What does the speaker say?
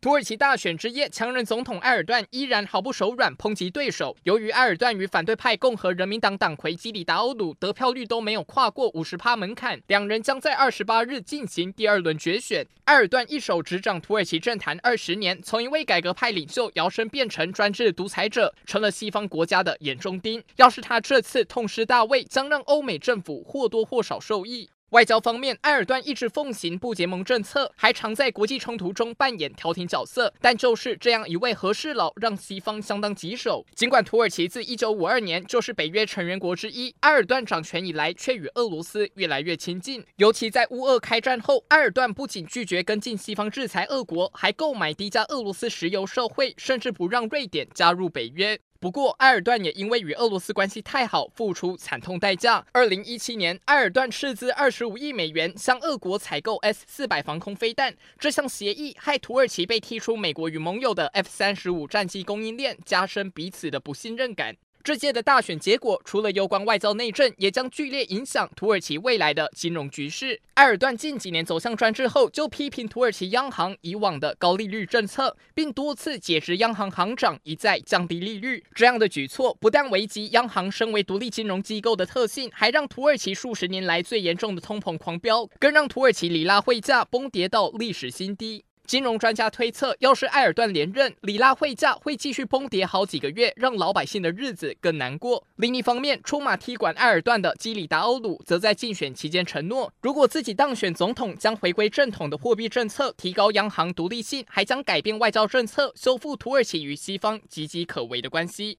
土耳其大选之夜，强人总统埃尔段依然毫不手软抨击对手。由于埃尔段与反对派共和人民党党魁基里达欧鲁得票率都没有跨过五十趴门槛，两人将在二十八日进行第二轮决选。埃尔段一手执掌土耳其政坛二十年，从一位改革派领袖摇身变成专制独裁者，成了西方国家的眼中钉。要是他这次痛失大位，将让欧美政府或多或少受益。外交方面，埃尔段一直奉行不结盟政策，还常在国际冲突中扮演调停角色。但就是这样一位和事佬，让西方相当棘手。尽管土耳其自1952年就是北约成员国之一，埃尔段掌权以来却与俄罗斯越来越亲近。尤其在乌俄开战后，埃尔段不仅拒绝跟进西方制裁俄国，还购买低价俄罗斯石油受贿，甚至不让瑞典加入北约。不过，埃尔段也因为与俄罗斯关系太好，付出惨痛代价。二零一七年，埃尔段斥资二十五亿美元向俄国采购 S 四百防空飞弹，这项协议害土耳其被踢出美国与盟友的 F 三十五战机供应链，加深彼此的不信任感。这届的大选结果，除了攸关外交内政，也将剧烈影响土耳其未来的金融局势。埃尔段近几年走向专制后，就批评土耳其央行以往的高利率政策，并多次解职央行行长，一再降低利率。这样的举措不但危及央行身为独立金融机构的特性，还让土耳其数十年来最严重的通膨狂飙，更让土耳其里拉汇价崩跌到历史新低。金融专家推测，要是埃尔段连任，里拉汇价会继续崩跌好几个月，让老百姓的日子更难过。另一方面，出马踢馆埃尔段的基里达欧鲁则在竞选期间承诺，如果自己当选总统，将回归正统的货币政策，提高央行独立性，还将改变外交政策，修复土耳其与西方岌岌可危的关系。